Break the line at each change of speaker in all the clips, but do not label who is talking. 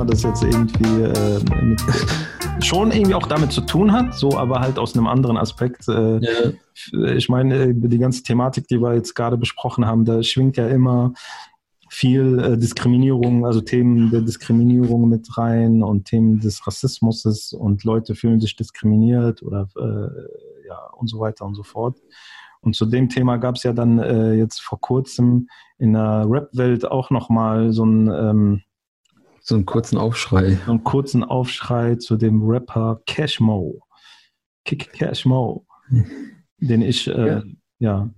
Thema, das jetzt irgendwie äh, mit, schon irgendwie auch damit zu tun hat, so aber halt aus einem anderen Aspekt. Äh, ja. Ich meine, die ganze Thematik, die wir jetzt gerade besprochen haben, da schwingt ja immer viel äh, Diskriminierung, also Themen der Diskriminierung mit rein und Themen des Rassismus und Leute fühlen sich diskriminiert oder äh, ja und so weiter und so fort. Und zu dem Thema gab es ja dann äh, jetzt vor kurzem in der Rap-Welt auch nochmal so ein ähm,
so einen kurzen Aufschrei.
So einen kurzen Aufschrei zu dem Rapper Cashmo. Kick Cashmo. den ich äh, ja. ja.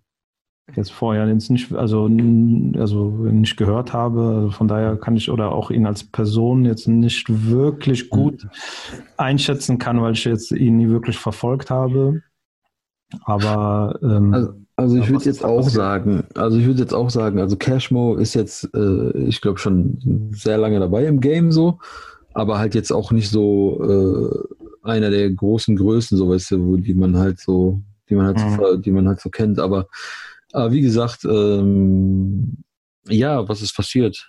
jetzt vorher jetzt nicht, also, also nicht gehört habe. Also von daher kann ich oder auch ihn als Person jetzt nicht wirklich gut einschätzen kann, weil ich jetzt ihn nie wirklich verfolgt habe. Aber ähm,
also, also ich würde jetzt auch sagen, also ich würde jetzt auch sagen, also Cashmo ist jetzt, äh, ich glaube schon sehr lange dabei im Game so, aber halt jetzt auch nicht so äh, einer der großen Größen, so weißt du, wo die man halt so, die man halt, mhm. so, die man halt so kennt. Aber, aber wie gesagt, ähm, ja, was ist passiert?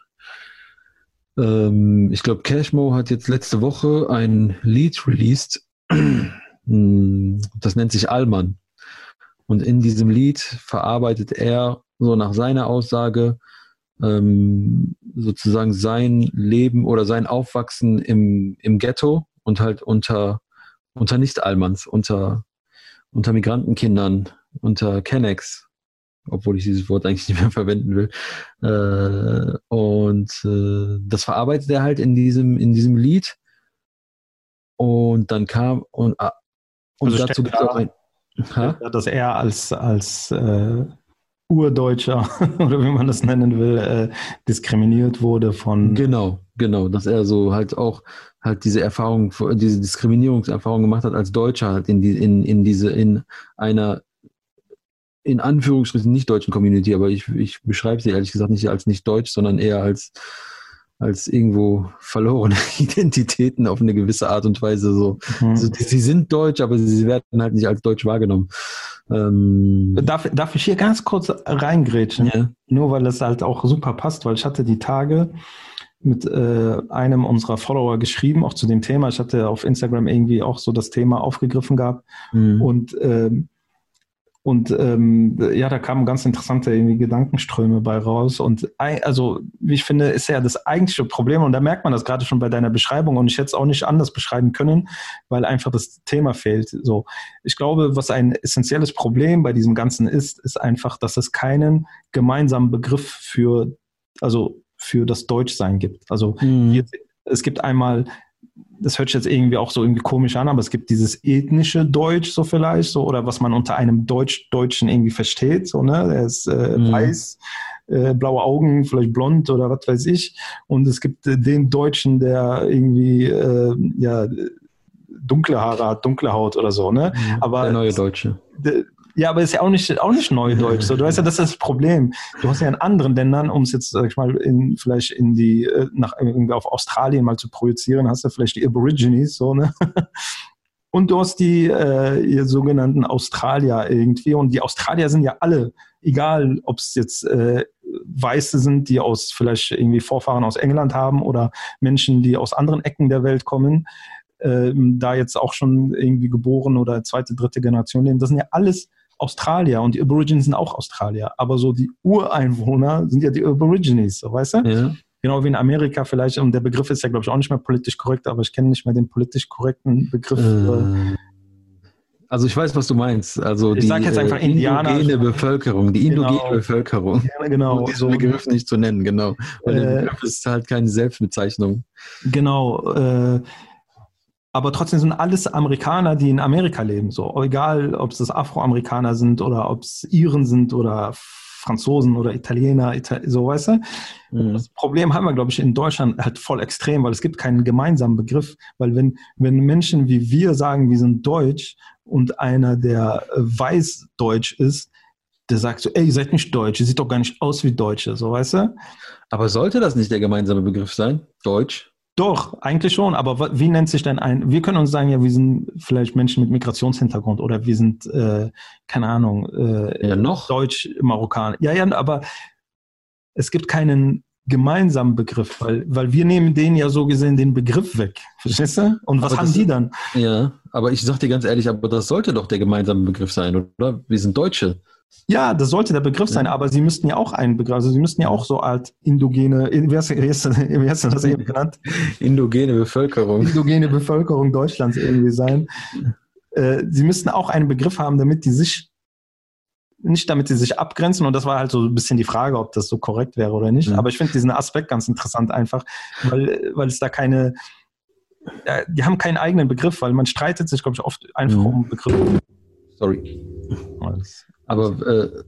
Ähm, ich glaube, Cashmo hat jetzt letzte Woche ein Lied released. Hm, das nennt sich Allmann. Und in diesem Lied verarbeitet er so nach seiner Aussage ähm, sozusagen sein Leben oder sein Aufwachsen im, im Ghetto und halt unter, unter Nicht-Almans, unter, unter Migrantenkindern, unter Kennex, obwohl ich dieses Wort eigentlich nicht mehr verwenden will. Äh, und äh, das verarbeitet er halt in diesem, in diesem Lied. Und dann kam und, ah, und also dazu gibt es auch ein
Ha? Dass er als, als äh, Urdeutscher oder wie man das nennen will, äh, diskriminiert wurde von.
Genau, genau, dass er so halt auch halt diese Erfahrung, diese Diskriminierungserfahrung gemacht hat als Deutscher halt in die, in, in diese, in einer in Anführungsstrichen nicht deutschen Community, aber ich, ich beschreibe sie ehrlich gesagt nicht als nicht deutsch, sondern eher als als irgendwo verlorene Identitäten auf eine gewisse Art und Weise. So. Mhm. Also, sie sind deutsch, aber sie werden halt nicht als deutsch wahrgenommen.
Ähm darf, darf ich hier ganz kurz reingrätschen? Ja. Nur weil es halt auch super passt, weil ich hatte die Tage mit äh, einem unserer Follower geschrieben, auch zu dem Thema. Ich hatte auf Instagram irgendwie auch so das Thema aufgegriffen gehabt. Mhm. Und ähm, und ähm, ja, da kamen ganz interessante irgendwie Gedankenströme bei raus. Und also, wie ich finde, ist ja das eigentliche Problem, und da merkt man das gerade schon bei deiner Beschreibung, und ich hätte es auch nicht anders beschreiben können, weil einfach das Thema fehlt. So, ich glaube, was ein essentielles Problem bei diesem Ganzen ist, ist einfach, dass es keinen gemeinsamen Begriff für, also für das Deutschsein gibt. Also mhm. es gibt einmal das hört sich jetzt irgendwie auch so irgendwie komisch an, aber es gibt dieses ethnische Deutsch so vielleicht, so, oder was man unter einem Deutsch-Deutschen irgendwie versteht, so, ne, der ist äh, mhm. weiß, äh, blaue Augen, vielleicht blond oder was weiß ich. Und es gibt äh, den Deutschen, der irgendwie, äh, ja, dunkle Haare hat, dunkle Haut oder so, ne?
Mhm. Aber
der
neue Deutsche.
Ja, aber ist ja auch nicht, auch nicht Neudeutsch. So, du weißt ja, das ist das Problem. Du hast ja in anderen Ländern, um es jetzt, sag ich mal, in, vielleicht in die, äh, nach, irgendwie auf Australien mal zu projizieren, hast du vielleicht die Aborigines, so, ne? Und du hast die äh, sogenannten Australier irgendwie. Und die Australier sind ja alle, egal ob es jetzt äh, Weiße sind, die aus vielleicht irgendwie Vorfahren aus England haben oder Menschen, die aus anderen Ecken der Welt kommen, äh, da jetzt auch schon irgendwie geboren oder zweite, dritte Generation leben. Das sind ja alles Australier und die Aborigines sind auch Australier, aber so die Ureinwohner sind ja die Aborigines, so, weißt du? Ja. Genau wie in Amerika vielleicht, und der Begriff ist ja, glaube ich, auch nicht mehr politisch korrekt, aber ich kenne nicht mehr den politisch korrekten Begriff. Äh,
also ich weiß, was du meinst. Also
ich die sag jetzt einfach äh, Indianer.
indogene Bevölkerung, die indogene genau. Bevölkerung.
Ja, genau. Um
diesen. Begriff nicht zu nennen, genau. Weil äh, der Begriff ist halt keine Selbstbezeichnung.
Genau. Äh, aber trotzdem sind alles Amerikaner, die in Amerika leben. So, egal, ob es das Afroamerikaner sind oder ob es Iren sind oder Franzosen oder Italiener, Itali so weißt du. Mhm. Das Problem haben wir, glaube ich, in Deutschland halt voll extrem, weil es gibt keinen gemeinsamen Begriff. Weil wenn, wenn Menschen wie wir sagen, wir sind Deutsch und einer, der weiß Deutsch ist, der sagt so, ey, ihr seid nicht Deutsch, ihr sieht doch gar nicht aus wie Deutsche, so weißt du?
Aber sollte das nicht der gemeinsame Begriff sein? Deutsch?
Doch, eigentlich schon. Aber wie nennt sich denn ein? Wir können uns sagen, ja, wir sind vielleicht Menschen mit Migrationshintergrund oder wir sind, äh, keine Ahnung, äh,
ja, noch
Deutsch, Marokkaner. Ja, ja, aber es gibt keinen gemeinsamen Begriff, weil, weil wir nehmen denen ja so gesehen den Begriff weg. Verstehst du? Und was
Aber
haben
das-
die dann?
Ja, aber ich sag dir ganz ehrlich, aber das sollte doch der gemeinsame Begriff sein, oder? Wir sind Deutsche.
Ja, das sollte der Begriff sein, aber sie müssten ja auch einen Begriff, also sie müssten ja auch so alt indogene, in- wie hast, du- wie hast, du- das eben genannt?
Indogene Bevölkerung.
Indogene Bevölkerung Deutschlands irgendwie sein. Äh, sie müssten auch einen Begriff haben, damit die sich, nicht damit sie sich abgrenzen, und das war halt so ein bisschen die Frage, ob das so korrekt wäre oder nicht.
Mhm.
Aber ich finde diesen Aspekt ganz interessant einfach, weil, weil es da keine, die haben keinen eigenen Begriff, weil man streitet sich, glaube ich, oft einfach
Mhm.
um Begriffe.
Sorry. Aber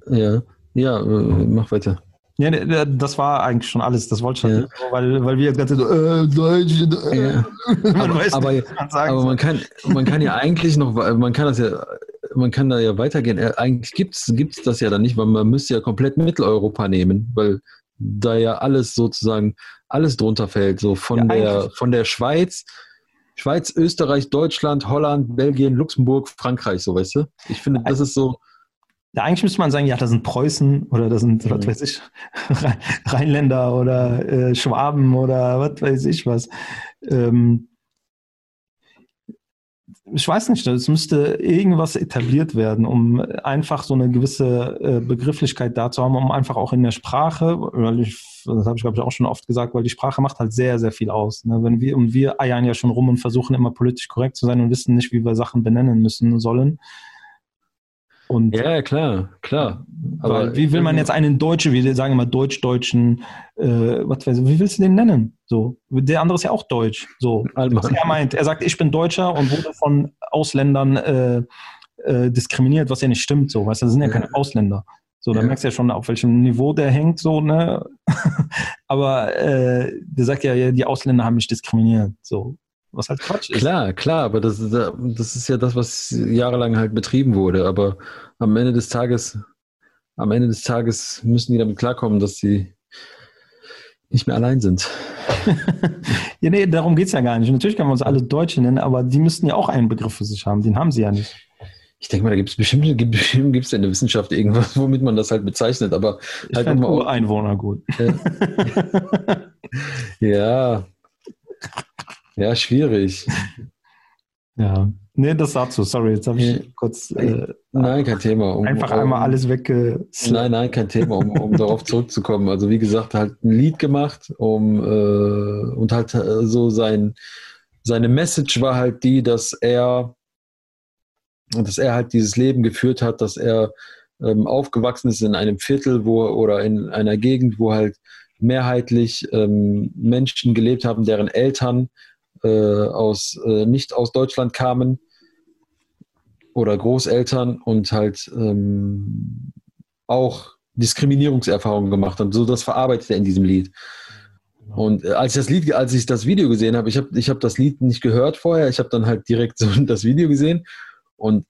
äh, ja, ja, äh, mach weiter.
Ja, ne, ne, das war eigentlich schon alles. Das wollte ich
Ja.
halt, so, weil, weil wir jetzt ganze so, äh, Deutsch, äh,
Ja.
man
Aber-
weiß
aber-
man sagen
Aber man kann, man kann ja eigentlich noch, man kann das ja, man kann da ja weitergehen. Äh, Eigentlich gibt's gibt's das ja dann nicht, weil man müsste ja komplett Mitteleuropa nehmen, weil da ja alles sozusagen alles drunter fällt, so von
Ja,
der von der Schweiz, Schweiz, Österreich, Deutschland, Holland, Belgien, Luxemburg, Frankreich, so weißt du. Ich finde, das ist so.
Ja, eigentlich müsste man sagen, ja, das sind Preußen oder das sind, was
Mhm.
weiß ich, Rhe- Rheinländer oder äh, Schwaben oder was weiß ich was. Ähm, ich weiß nicht, es müsste irgendwas etabliert werden, um einfach so eine gewisse äh, Begrifflichkeit da zu haben, um einfach auch in der Sprache, weil ich, das habe ich glaube ich auch schon oft gesagt, weil die Sprache macht halt sehr, sehr viel aus. Ne? Wenn wir, und wir eiern ja schon rum und versuchen immer politisch korrekt zu sein und wissen nicht, wie wir Sachen benennen müssen sollen. Und
Ja, klar, klar.
weil, wie will man jetzt einen Deutschen, wir sagen immer Deutsch-Deutschen, äh, was weiß ich, wie willst du den nennen? So, der andere ist ja auch Deutsch. So, was er meint. Er sagt, ich bin Deutscher und wurde von Ausländern äh, äh, diskriminiert, was ja nicht stimmt. So, weißt du, das sind ja,
Ja.
keine Ausländer. So, da
Ja.
merkst du ja schon, auf welchem Niveau der hängt, so, ne? Aber äh, der sagt ja, ja, die Ausländer haben mich diskriminiert. So, was halt Quatsch ist.
Klar, klar, aber das, ist- das ist ja das, was jahrelang halt betrieben wurde. Aber am Ende des Tages, am Ende des Tages müssen die damit klarkommen, dass sie nicht mehr allein sind.
ja, nee, darum geht's ja gar nicht. Natürlich können wir uns alle Deutsche nennen, aber die müssten ja auch einen Begriff für sich haben. Den haben sie ja nicht.
Ich denke mal, da gibt es bestimmt, bestimmt gibt's in der Wissenschaft irgendwas, womit man das halt bezeichnet, aber
Ich
Halt immer
Ureinwohner gut.
ja. Ja, schwierig.
Ja. Nee, das dazu. Sorry, jetzt habe ich
Ja.
kurz äh,
Nein, kein Thema. Um,
einfach
um,
einmal alles weggeslappt.
Nein, nein, kein Thema, um, um darauf zurückzukommen. Also wie gesagt, halt ein Lied gemacht, um äh, und halt äh, so sein seine Message war halt die, dass er dass er halt dieses Leben geführt hat, dass er ähm, aufgewachsen ist in einem Viertel, wo oder in einer Gegend, wo halt mehrheitlich ähm, Menschen gelebt haben, deren Eltern äh, aus äh, nicht aus Deutschland kamen oder Großeltern und halt ähm, auch Diskriminierungserfahrungen gemacht haben. So das verarbeitet er in diesem Lied. Und äh, als ich das Lied, als ich das Video gesehen habe, ich habe ich hab das Lied nicht gehört vorher, ich habe dann halt direkt so das Video gesehen und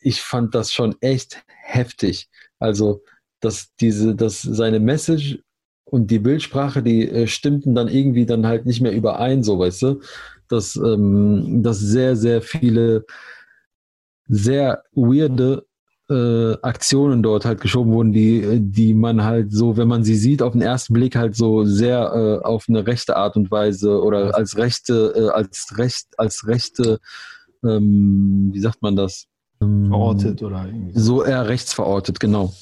ich fand das schon echt heftig. Also, dass diese, dass seine Message und die Bildsprache, die äh, stimmten dann irgendwie dann halt nicht mehr überein, so weißt du, dass, ähm, dass sehr, sehr viele sehr weirde äh, Aktionen dort halt geschoben wurden, die, die man halt so, wenn man sie sieht, auf den ersten Blick halt so sehr äh, auf eine rechte Art und Weise oder als rechte, äh, als recht, als rechte, ähm, wie sagt man das? Ähm,
verortet oder irgendwie.
So eher rechts verortet, genau.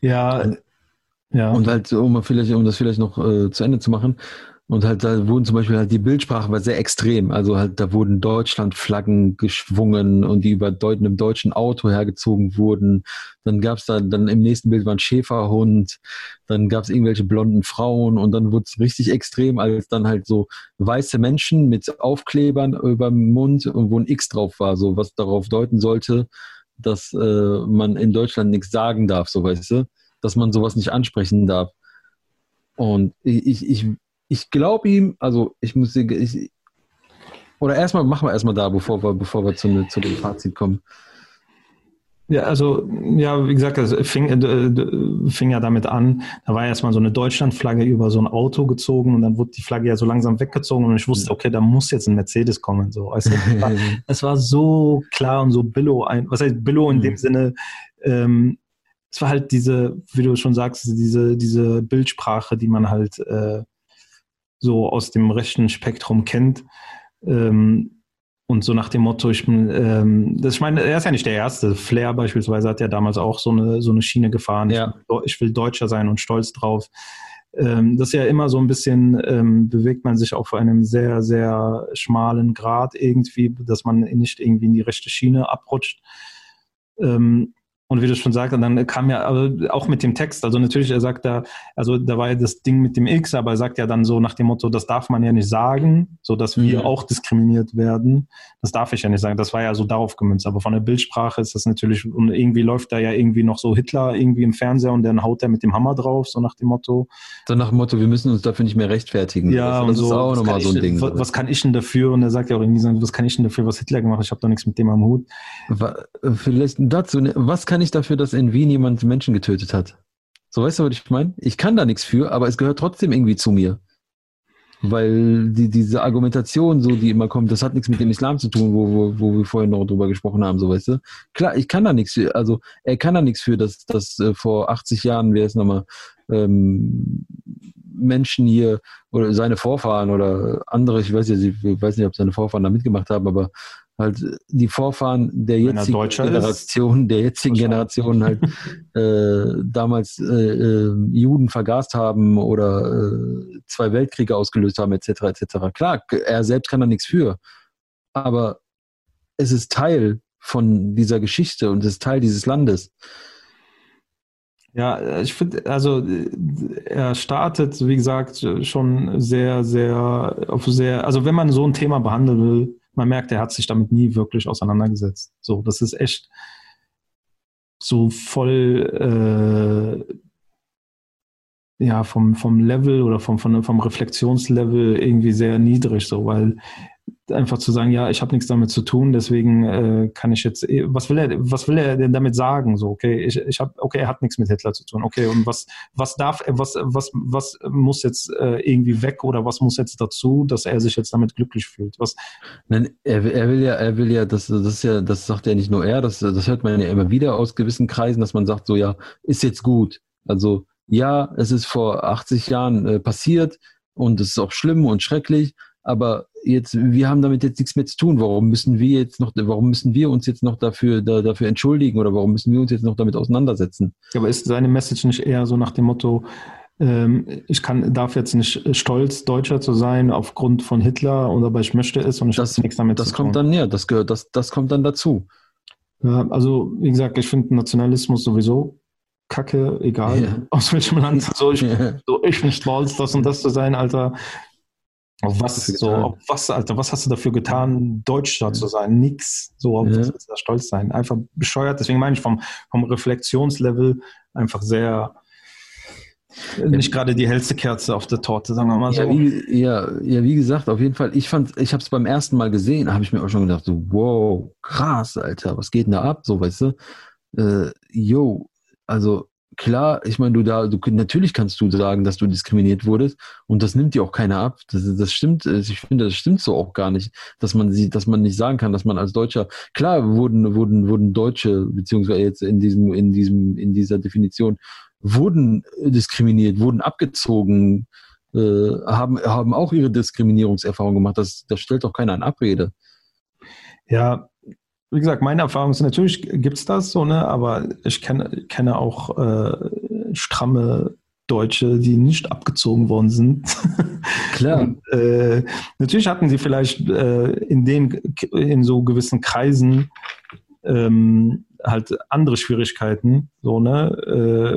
Ja, ja.
Und halt, um, vielleicht, um das vielleicht noch äh, zu Ende zu machen, und halt, da wurden zum Beispiel halt die Bildsprache war sehr extrem. Also halt, da wurden Deutschlandflaggen geschwungen und die über einem deutschen Auto hergezogen wurden. Dann gab es da, dann im nächsten Bild war ein Schäferhund, dann gab es irgendwelche blonden Frauen und dann wurde es richtig extrem, als dann halt so weiße Menschen mit Aufklebern über dem Mund und wo ein X drauf war, so was darauf deuten sollte, dass äh, man in Deutschland nichts sagen darf, so weißt du, dass man sowas nicht ansprechen darf. Und ich, ich, ich, glaube ihm, also ich muss ich, oder erstmal machen wir erstmal da, bevor wir, bevor wir zu, ne, zu dem Fazit kommen.
Ja, also, ja, wie gesagt, das fing, äh, fing ja damit an, da war erstmal so eine Deutschlandflagge über so ein Auto gezogen und dann wurde die Flagge ja so langsam weggezogen und ich wusste, okay, da muss jetzt ein Mercedes kommen. So. Also, es, war, es war so klar und so billow, ein, was heißt billow in dem
Mhm.
Sinne, ähm, es war halt diese, wie du schon sagst, diese, diese Bildsprache, die man halt äh, so aus dem rechten Spektrum kennt. Ähm, und so nach dem Motto, ich bin, ähm, das, ich meine, er ist ja nicht der Erste. Flair beispielsweise hat ja damals auch so eine, so eine Schiene gefahren.
Ja.
Ich, ich will Deutscher sein und stolz drauf. Ähm, das ist ja immer so ein bisschen, ähm, bewegt man sich auf einem sehr, sehr schmalen Grad irgendwie, dass man nicht irgendwie in die rechte Schiene abrutscht. Ähm, und wie du schon sagst, dann kam ja auch mit dem Text, also natürlich, er sagt da, also da war ja das Ding mit dem X, aber er sagt ja dann so nach dem Motto, das darf man ja nicht sagen, so dass wir mhm. auch diskriminiert werden. Das darf ich ja nicht sagen. Das war ja so darauf gemünzt. Aber von der Bildsprache ist das natürlich, und irgendwie läuft da ja irgendwie noch so Hitler irgendwie im Fernseher und dann haut er mit dem Hammer drauf, so nach dem Motto.
So nach dem Motto, wir müssen uns dafür nicht mehr rechtfertigen.
Ja,
also,
das und so, ist auch nochmal so ein Ding. Was, was, kann ich denn dafür? Und er sagt ja auch irgendwie so, was kann ich denn dafür, was Hitler gemacht hat? Ich habe doch nichts mit dem am Hut.
Vielleicht dazu, ne, was kann ich dafür, dass in Wien jemand Menschen getötet hat. So, weißt du, was ich meine? Ich kann da nichts für, aber es gehört trotzdem irgendwie zu mir. Weil die, diese Argumentation, so, die immer kommt, das hat nichts mit dem Islam zu tun, wo, wo, wo wir vorhin noch drüber gesprochen haben, so, weißt du? Klar, ich kann da nichts für, also, er kann da nichts für, dass, dass äh, vor 80 Jahren, wer ist nochmal, ähm, Menschen hier oder seine Vorfahren oder andere, ich weiß, ja, ich weiß nicht, ob seine Vorfahren da mitgemacht haben, aber halt die Vorfahren der jetzigen Generation, der jetzigen Generation halt äh, damals äh, äh, Juden vergast haben oder äh, zwei Weltkriege ausgelöst haben, etc. etc. Klar, er selbst kann da nichts für. Aber es ist Teil von dieser Geschichte und es ist Teil dieses Landes.
Ja, ich finde, also er startet, wie gesagt, schon sehr, sehr, auf sehr, also wenn man so ein Thema behandeln will, man merkt, er hat sich damit nie wirklich auseinandergesetzt. So, das ist echt so voll äh, ja vom, vom Level oder vom, vom, vom Reflexionslevel irgendwie sehr niedrig, so, weil einfach zu sagen, ja, ich habe nichts damit zu tun, deswegen äh, kann ich jetzt, eh, was will er, was will er denn damit sagen? So, okay, ich, ich habe, okay, er hat nichts mit Hitler zu tun, okay, und was, was darf, was, was, was muss jetzt äh, irgendwie weg oder was muss jetzt dazu, dass er sich jetzt damit glücklich fühlt? Was?
Nein, er, er will ja, er will ja, das, das ist ja, das sagt ja nicht nur er, das, das hört man ja immer wieder aus gewissen Kreisen, dass man sagt, so ja, ist jetzt gut. Also ja, es ist vor 80 Jahren äh, passiert und es ist auch schlimm und schrecklich, aber jetzt, wir haben damit jetzt nichts mehr zu tun. Warum müssen wir jetzt noch, warum müssen wir uns jetzt noch dafür, da, dafür entschuldigen oder warum müssen wir uns jetzt noch damit auseinandersetzen?
Aber ist seine Message nicht eher so nach dem Motto, ähm, ich kann, darf jetzt nicht stolz, Deutscher zu sein aufgrund von Hitler oder aber ich möchte es und ich
das, nichts damit
das
zu tun. Das kommt dann, ja, das gehört, das, das kommt dann dazu.
Ja, also, wie gesagt, ich finde Nationalismus sowieso Kacke, egal yeah. aus welchem Land. So, ich, yeah. so, ich bin stolz, das und das zu sein, Alter. Auf was, so, auf was, Alter, was hast du dafür getan, Deutscher zu sein? Nix. So, auf ja. was willst du da stolz sein? Einfach bescheuert. Deswegen meine ich vom, vom Reflexionslevel einfach sehr, nicht gerade die hellste Kerze auf der Torte, sagen wir mal
so. Ja, wie, ja, ja, wie gesagt, auf jeden Fall, ich fand, ich habe es beim ersten Mal gesehen, habe ich mir auch schon gedacht, so, wow, krass, Alter, was geht denn da ab? So, weißt du? Äh, yo, also klar, ich meine, du da, du natürlich kannst du sagen, dass du diskriminiert wurdest und das nimmt dir auch keiner ab. Das, das stimmt, ich finde, das stimmt so auch gar nicht, dass man sie, dass man nicht sagen kann, dass man als Deutscher, klar wurden, wurden, wurden Deutsche, beziehungsweise jetzt in diesem, in diesem, in dieser Definition, wurden diskriminiert, wurden abgezogen, äh, haben, haben auch ihre Diskriminierungserfahrung gemacht. Das, das stellt doch keiner in Abrede.
Ja, wie gesagt, meine Erfahrung ist natürlich gibt es das so, ne, aber ich kenne, kenne auch äh, stramme Deutsche, die nicht abgezogen worden sind.
Klar. Und,
äh, natürlich hatten sie vielleicht äh, in den in so gewissen Kreisen ähm, halt andere Schwierigkeiten, so ne,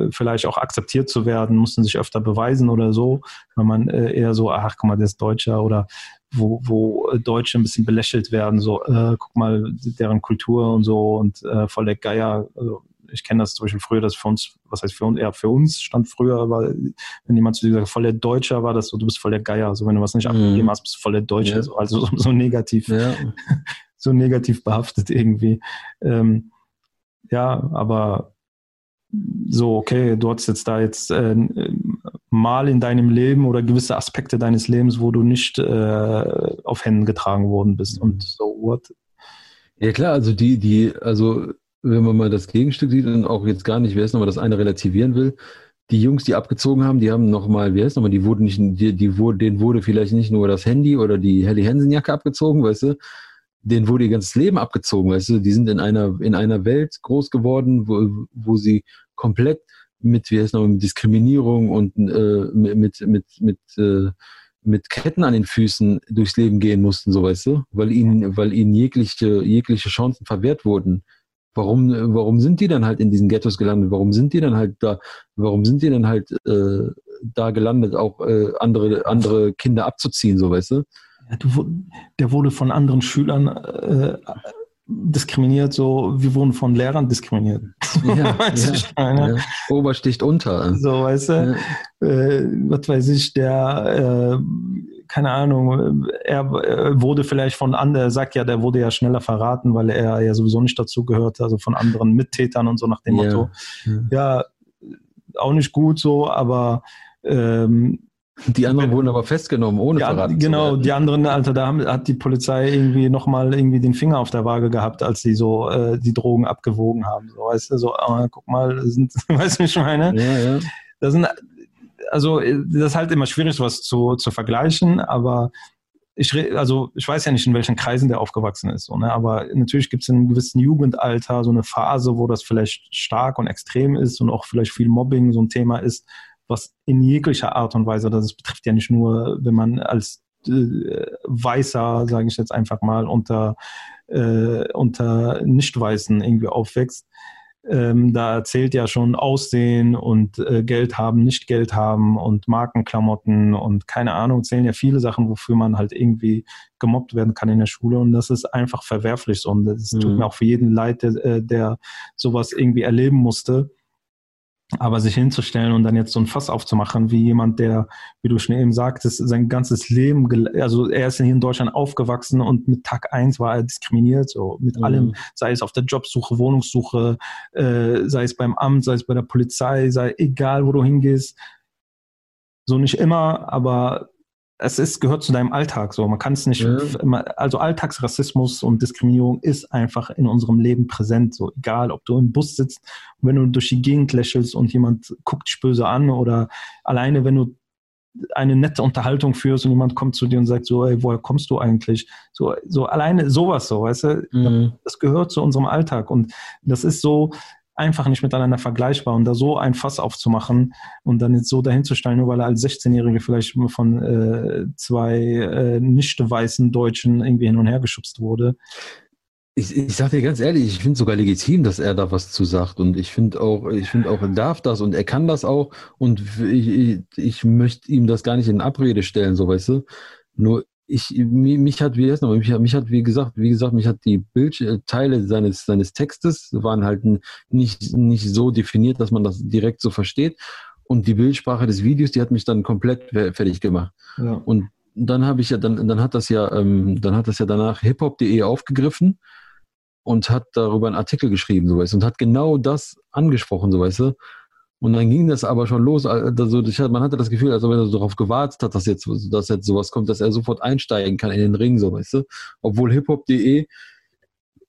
äh, vielleicht auch akzeptiert zu werden, mussten sich öfter beweisen oder so, wenn man äh, eher so, ach guck mal, der ist Deutscher oder wo, wo Deutsche ein bisschen belächelt werden, so, äh, guck mal, deren Kultur und so und äh, voll der Geier. Also ich kenne das zum Beispiel früher, dass für uns, was heißt für uns, eher für uns stand früher, aber wenn jemand zu dir sagt, voll der Deutscher war das so, du bist voll der Geier. Also wenn du was nicht mhm. abgegeben hast, bist du voll der Deutsche. Ja. So, also so, so negativ, ja. so negativ behaftet irgendwie. Ähm, ja, aber so, okay, du hast jetzt da jetzt äh, mal in deinem Leben oder gewisse Aspekte deines Lebens, wo du nicht äh, auf Händen getragen worden bist und mhm. so what?
Ja klar, also die, die, also wenn man mal das Gegenstück sieht und auch jetzt gar nicht, wer ist nochmal das eine relativieren will, die Jungs, die abgezogen haben, die haben nochmal, wer ist nochmal, die wurden nicht, die, die wurde, denen wurde vielleicht nicht nur das Handy oder die Helly Hansen Jacke abgezogen, weißt du, denen wurde ihr ganzes Leben abgezogen, weißt du, die sind in einer, in einer Welt groß geworden, wo, wo sie komplett mit, wie heißt noch, mit Diskriminierung und äh, mit, mit, mit, äh, mit Ketten an den Füßen durchs Leben gehen mussten, so weißt du, weil ihnen, weil ihnen jegliche, jegliche Chancen verwehrt wurden. Warum, warum sind die dann halt in diesen Ghettos gelandet? Warum sind die dann halt da? Warum sind die dann halt äh, da gelandet, auch äh, andere, andere Kinder abzuziehen, so weißt du?
Ja, du, der wurde von anderen Schülern äh, diskriminiert, so wir wurden von Lehrern diskriminiert.
Ja, weißt ja, ja. Ober sticht unter.
So, weißt du, ja. äh, was weiß ich, der, äh, keine Ahnung, er äh, wurde vielleicht von anderen, sagt ja, der wurde ja schneller verraten, weil er ja sowieso nicht dazu gehört, also von anderen Mittätern und so nach dem Motto. Ja, auch nicht gut so, aber ähm,
die anderen wurden aber festgenommen, ohne
ja, verraten Genau, die anderen, Alter, da haben, hat die Polizei irgendwie nochmal irgendwie den Finger auf der Waage gehabt, als sie so äh, die Drogen abgewogen haben. So, weißt du, so, äh, guck mal, sind, weißt du, wie ich meine? Ja, ja. Das sind, also, das ist halt immer schwierig, was zu, zu vergleichen, aber ich, also ich weiß ja nicht, in welchen Kreisen der aufgewachsen ist, so, ne? aber natürlich gibt es in einem gewissen Jugendalter so eine Phase, wo das vielleicht stark und extrem ist und auch vielleicht viel Mobbing so ein Thema ist, was in jeglicher Art und Weise, das betrifft ja nicht nur, wenn man als äh, Weißer, sage ich jetzt einfach mal, unter, äh, unter Nicht-Weißen irgendwie aufwächst. Ähm, da erzählt ja schon Aussehen und äh, Geld haben, nicht Geld haben und Markenklamotten und keine Ahnung, zählen ja viele Sachen, wofür man halt irgendwie gemobbt werden kann in der Schule und das ist einfach verwerflich so und es mhm. tut mir auch für jeden leid, der, äh, der sowas irgendwie erleben musste. Aber sich hinzustellen und dann jetzt so ein Fass aufzumachen, wie jemand, der, wie du schon eben sagtest, sein ganzes Leben, also er ist hier in Deutschland aufgewachsen und mit Tag eins war er diskriminiert, so mit mhm. allem, sei es auf der Jobsuche, Wohnungssuche, äh, sei es beim Amt, sei es bei der Polizei, sei egal, wo du hingehst. So nicht immer, aber es ist, gehört zu deinem Alltag so. Man kann es nicht, ja. also Alltagsrassismus und Diskriminierung ist einfach in unserem Leben präsent. So egal, ob du im Bus sitzt wenn du durch die Gegend lächelst und jemand guckt dich böse an oder alleine, wenn du eine nette Unterhaltung führst und jemand kommt zu dir und sagt so, ey, woher kommst du eigentlich? So, so alleine sowas so, weißt du? Mhm. Das gehört zu unserem Alltag und das ist so, einfach nicht miteinander vergleichbar. Und da so ein Fass aufzumachen und dann jetzt so dahinzustellen, nur weil er als 16-Jährige vielleicht von äh, zwei äh, nicht weißen Deutschen irgendwie hin und her geschubst wurde.
Ich, ich sag dir ganz ehrlich, ich finde sogar legitim, dass er da was zu sagt. Und ich finde auch, ich finde auch, er darf das und er kann das auch. Und ich, ich, ich möchte ihm das gar nicht in Abrede stellen, so weißt du. Nur ich, mich hat, wie, noch, mich, mich hat, wie gesagt, wie gesagt, mich hat die Bildteile äh, seines, seines Textes waren halt nicht, nicht so definiert, dass man das direkt so versteht. Und die Bildsprache des Videos, die hat mich dann komplett fertig gemacht. Ja. Und dann habe ich ja, dann, dann hat das ja, ähm, dann hat das ja danach hiphop.de aufgegriffen und hat darüber einen Artikel geschrieben, so weißt und hat genau das angesprochen, so weißt du. Und dann ging das aber schon los. Also man hatte das Gefühl, als ob er darauf gewartet hat, dass jetzt, dass jetzt sowas kommt, dass er sofort einsteigen kann in den Ring, so weißt du. Obwohl hiphop.de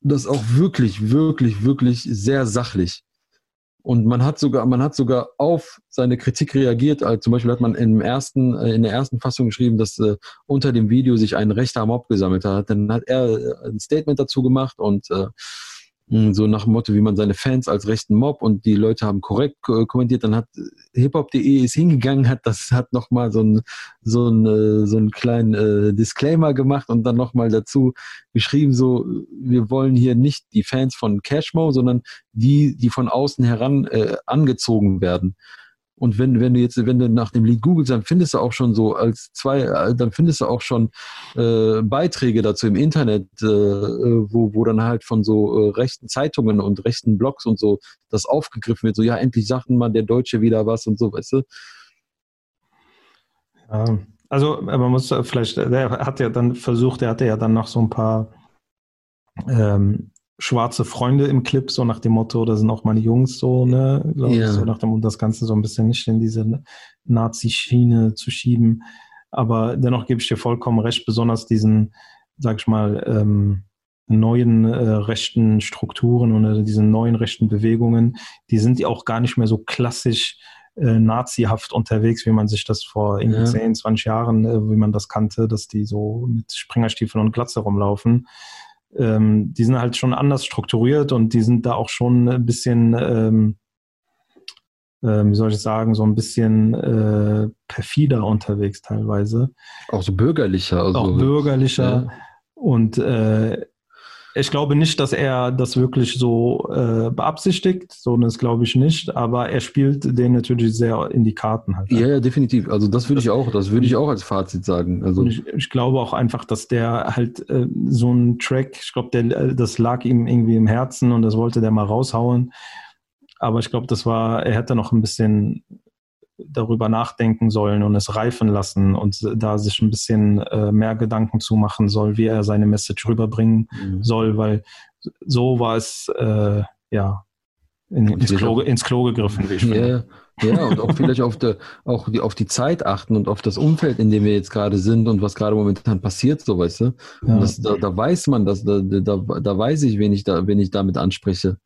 das auch wirklich, wirklich, wirklich sehr sachlich. Und man hat sogar, man hat sogar auf seine Kritik reagiert. Also zum Beispiel hat man im ersten, äh, in der ersten Fassung geschrieben, dass äh, unter dem Video sich ein rechter Mob gesammelt hat. Dann hat er äh, ein Statement dazu gemacht und äh, so nach dem Motto, wie man seine Fans als rechten Mob und die Leute haben korrekt kommentiert, dann hat hiphop.de ist hingegangen, hat das hat nochmal so ein so ein äh, so einen kleinen äh, Disclaimer gemacht und dann nochmal dazu geschrieben so wir wollen hier nicht die Fans von Cashmo, sondern die die von außen heran äh, angezogen werden. Und wenn, wenn du jetzt, wenn du nach dem Lied googelst, dann findest du auch schon so als zwei, äh, dann findest du auch schon äh, Beiträge dazu im Internet, äh, wo, wo dann halt von so äh, rechten Zeitungen und rechten Blogs und so das aufgegriffen wird. So, ja, endlich sagt mal der Deutsche wieder was und so, weißt du?
Also man muss vielleicht, der hat ja dann versucht, er hatte ja dann noch so ein paar ähm, schwarze Freunde im Clip, so nach dem Motto, da sind auch meine Jungs so, ne, ja. ich, so nach dem, um das Ganze so ein bisschen nicht in diese Nazi-Schiene zu schieben. Aber dennoch gebe ich dir vollkommen recht, besonders diesen, sag ich mal, ähm, neuen äh, rechten Strukturen und äh, diesen neuen rechten Bewegungen, die sind ja auch gar nicht mehr so klassisch äh, nazihaft unterwegs, wie man sich das vor irgendwie ja. 10, 20 Jahren, äh, wie man das kannte, dass die so mit Springerstiefeln und Glatze rumlaufen. Ähm, die sind halt schon anders strukturiert und die sind da auch schon ein bisschen, ähm, äh, wie soll ich sagen, so ein bisschen äh, perfider unterwegs teilweise.
Auch so bürgerlicher.
Also, auch bürgerlicher. Ja. Und äh, ich glaube nicht, dass er das wirklich so äh, beabsichtigt, so das glaube ich nicht, aber er spielt den natürlich sehr in die Karten halt.
Ja, ja, definitiv. Also das würde ich auch, das würde ich auch als Fazit sagen. Also
ich, ich, glaube auch einfach, dass der halt äh, so ein Track, ich glaube, der das lag ihm irgendwie im Herzen und das wollte der mal raushauen. Aber ich glaube, das war, er hätte noch ein bisschen darüber nachdenken sollen und es reifen lassen und da sich ein bisschen äh, mehr Gedanken zu machen soll, wie er seine Message rüberbringen mhm. soll, weil so war es äh, ja in, ins, Klo, ins Klo gegriffen,
wie ich finde. Ja, ja, und auch vielleicht auf, der, auch die, auf die Zeit achten und auf das Umfeld, in dem wir jetzt gerade sind und was gerade momentan passiert, so weißt du. Ja. Das, da, da weiß man, dass, da, da, da weiß ich, wen ich, da, wen ich damit anspreche.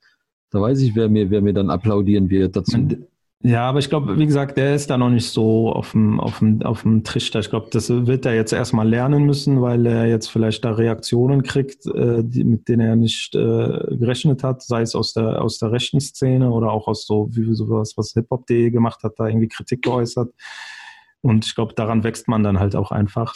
Da weiß ich, wer mir, wer mir dann applaudieren wird dazu. Man,
ja, aber ich glaube, wie gesagt, der ist da noch nicht so auf dem, auf dem, auf dem Trichter. Ich glaube, das wird er jetzt erstmal lernen müssen, weil er jetzt vielleicht da Reaktionen kriegt, äh, die, mit denen er nicht äh, gerechnet hat, sei es aus der, aus der rechten Szene oder auch aus so, wie sowas, was hiphop.de gemacht hat, da irgendwie Kritik geäußert. Und ich glaube, daran wächst man dann halt auch einfach.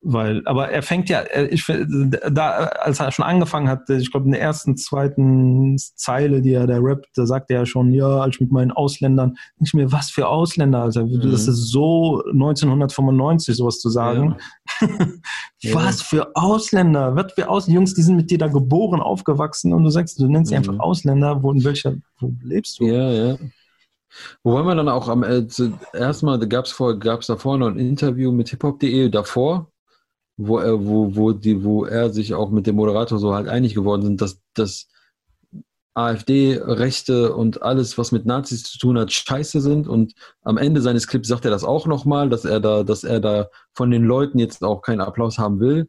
Weil, aber er fängt ja, ich da, als er schon angefangen hat, ich glaube, in der ersten, zweiten Zeile, die er da rappt, da sagt er ja schon, ja, als ich mit meinen Ausländern, nicht mehr, was für Ausländer, also mhm. das ist so 1995 sowas zu sagen. Ja. was für Ausländer, was für Ausländer, Jungs, die sind mit dir da geboren, aufgewachsen und du sagst, du nennst sie mhm. einfach Ausländer, wo in welcher, wo lebst du?
Ja, ja. Wobei man dann auch am äh, erstmal gab es vor, gab's davor noch ein Interview mit hiphop.de davor, wo er, wo, wo, die, wo er sich auch mit dem Moderator so halt einig geworden sind, dass, dass AfD, Rechte und alles, was mit Nazis zu tun hat, scheiße sind. Und am Ende seines Clips sagt er das auch nochmal, dass er da, dass er da von den Leuten jetzt auch keinen Applaus haben will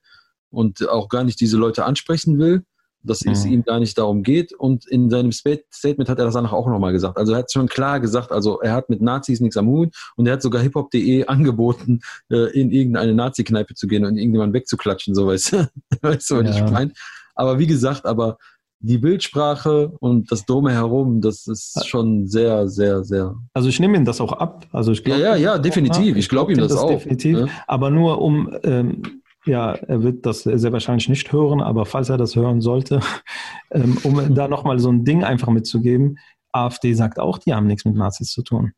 und auch gar nicht diese Leute ansprechen will dass mhm. es ihm gar nicht darum geht. Und in seinem Statement hat er das danach auch nochmal gesagt. Also er hat schon klar gesagt, also er hat mit Nazis nichts am Hut und er hat sogar hiphop.de angeboten, äh, in irgendeine Nazi-Kneipe zu gehen und irgendjemanden wegzuklatschen, so weißt du, weißt du, was ja. ich meine. Aber wie gesagt, aber die Bildsprache und das Dome herum, das ist schon sehr, sehr, sehr.
Also ich nehme ihm das auch ab. Also ich
glaub, ja, ja, ja, definitiv. Ich, glaube ihm das, das auch.
Definitiv. Ja. Aber nur um ähm, ja, er wird das sehr wahrscheinlich nicht hören, aber falls er das hören sollte, ähm, um da nochmal so ein Ding einfach mitzugeben, AfD sagt auch, die haben nichts mit Nazis zu tun.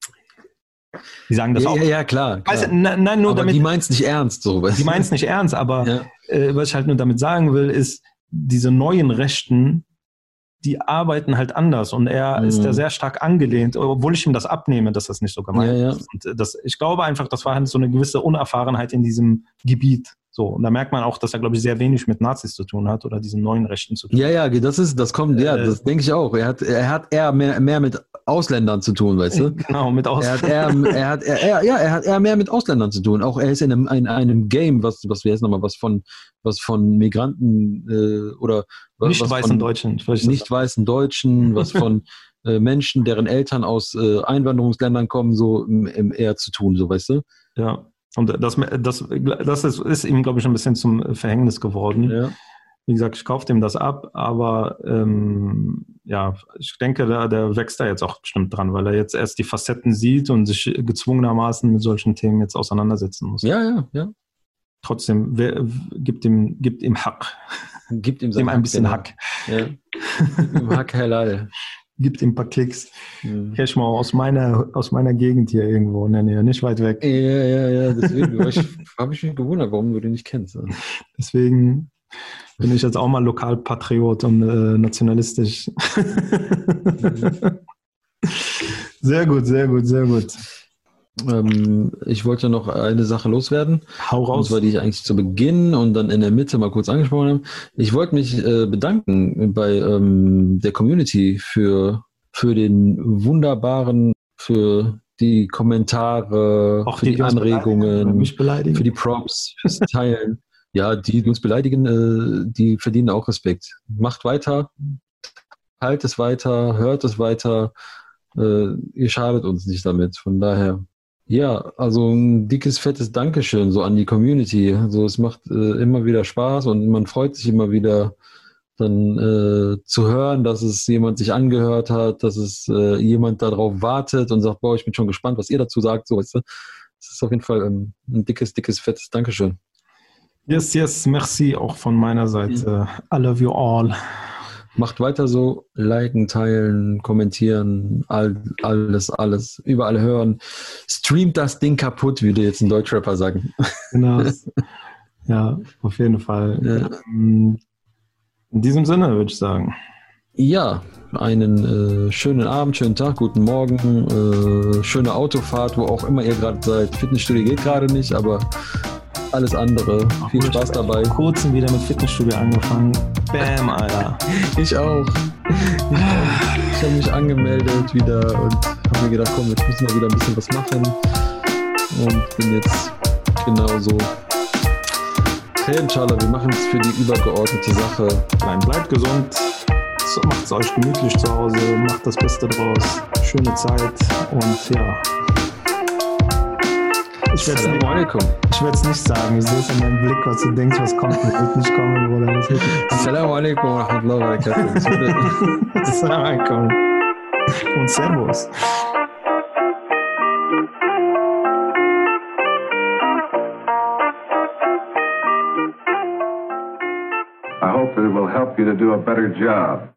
Die sagen das ja, auch. Ja, ja, klar. klar.
Weißt, nein, nein, nur
aber
damit.
Die meint es nicht ernst, so.
Die meint es nicht ernst, aber ja. äh, was ich halt nur damit sagen will, ist, diese neuen Rechten, die arbeiten halt anders und er mhm. ist da sehr stark angelehnt, obwohl ich ihm das abnehme, dass das nicht so gemeint ja, ist. Und das, ich glaube einfach, das war halt so eine gewisse Unerfahrenheit in diesem Gebiet. So, und da merkt man auch, dass er, glaube ich, sehr wenig mit Nazis zu tun hat oder diesen neuen Rechten zu tun
ja, hat. Ja, ja, das ist, das kommt, ja, äh, das denke ich auch. Er hat, er hat eher mehr, mehr mit Ausländern zu tun, weißt du?
Genau, mit Ausländern.
Er hat eher, er hat, er, ja, er hat eher mehr mit Ausländern zu tun. Auch er ist in einem, in einem Game, was, was wir jetzt nochmal, was von, was von Migranten äh, oder
was, nicht was weißen von, Deutschen,
nicht weißen Deutschen, was von äh, Menschen, deren Eltern aus äh, Einwanderungsländern kommen, so eher zu tun, so weißt du?
Ja. Und das, das, das ist, ist ihm, glaube ich, ein bisschen zum Verhängnis geworden. Ja. Wie gesagt, ich kaufe dem das ab, aber ähm, ja, ich denke, der, der wächst da jetzt auch bestimmt dran, weil er jetzt erst die Facetten sieht und sich gezwungenermaßen mit solchen Themen jetzt auseinandersetzen muss.
Ja, ja, ja.
Trotzdem, wer, gibt ihm, gibt ihm Hack.
Gibt ihm, ihm
ein bisschen genau. Hack.
Ja. Hack Halal
gibt ihm ein paar Klicks. Mhm. Cash mal aus meiner, aus meiner Gegend hier irgendwo in der Nähe, nicht weit weg.
Ja, ja, ja, deswegen habe ich mich gewundert, warum du den nicht kennst.
Deswegen bin ich jetzt auch mal Lokalpatriot und äh, nationalistisch. Mhm. sehr gut, sehr gut, sehr gut.
Ähm, ich wollte noch eine Sache loswerden.
Hau raus. Und
zwar, die ich eigentlich zu Beginn und dann in der Mitte mal kurz angesprochen habe. Ich wollte mich äh, bedanken bei ähm, der Community für, für den wunderbaren, für die Kommentare, Auch für die, die Anregungen, für die Props, fürs Teilen. ja, die uns beleidigen, äh, die verdienen auch Respekt. Macht weiter, halt es weiter, hört es weiter. Äh, ihr schadet uns nicht damit. Von daher, ja, also ein dickes, fettes Dankeschön so an die Community. Also es macht äh, immer wieder Spaß und man freut sich immer wieder dann äh, zu hören, dass es jemand sich angehört hat, dass es äh, jemand darauf wartet und sagt, boah, ich bin schon gespannt, was ihr dazu sagt. So, weißt du? Das ist auf jeden Fall ähm, ein dickes, dickes, fettes Dankeschön.
Yes, yes, merci auch von meiner Seite. I love you all.
Macht weiter so, liken, teilen, kommentieren, all, alles, alles, überall hören. Streamt das Ding kaputt, wie du jetzt ein Deutschrapper sagen.
Genau. ja, auf jeden Fall. Ja. Ähm, in diesem Sinne würde ich sagen.
Ja, einen äh, schönen Abend, schönen Tag, guten Morgen, äh, schöne Autofahrt, wo auch immer ihr gerade seid. Fitnessstudio geht gerade nicht, aber alles andere. Ach, Viel Spaß dabei.
Vor kurzem wieder mit Fitnessstudio angefangen. Bam, Alter.
ich auch. Ich, ich habe mich angemeldet wieder und habe mir gedacht, komm, jetzt müssen wir wieder ein bisschen was machen. Und bin jetzt genauso. Okay, inshallah, wir machen es für die übergeordnete Sache.
Nein, bleibt gesund. Macht es euch gemütlich zu Hause. Macht das Beste draus. Schöne Zeit und ja. Ich werde es nicht, sagen. Ich sehe es in meinem Blick, was du denkst, was kommt. Das wird nicht kommen, Bruder.
Assalamu alaikum wa rahmatullahi wa barakatuh.
Assalamu alaikum. Und Servus. I hope that it will help you to do a better job.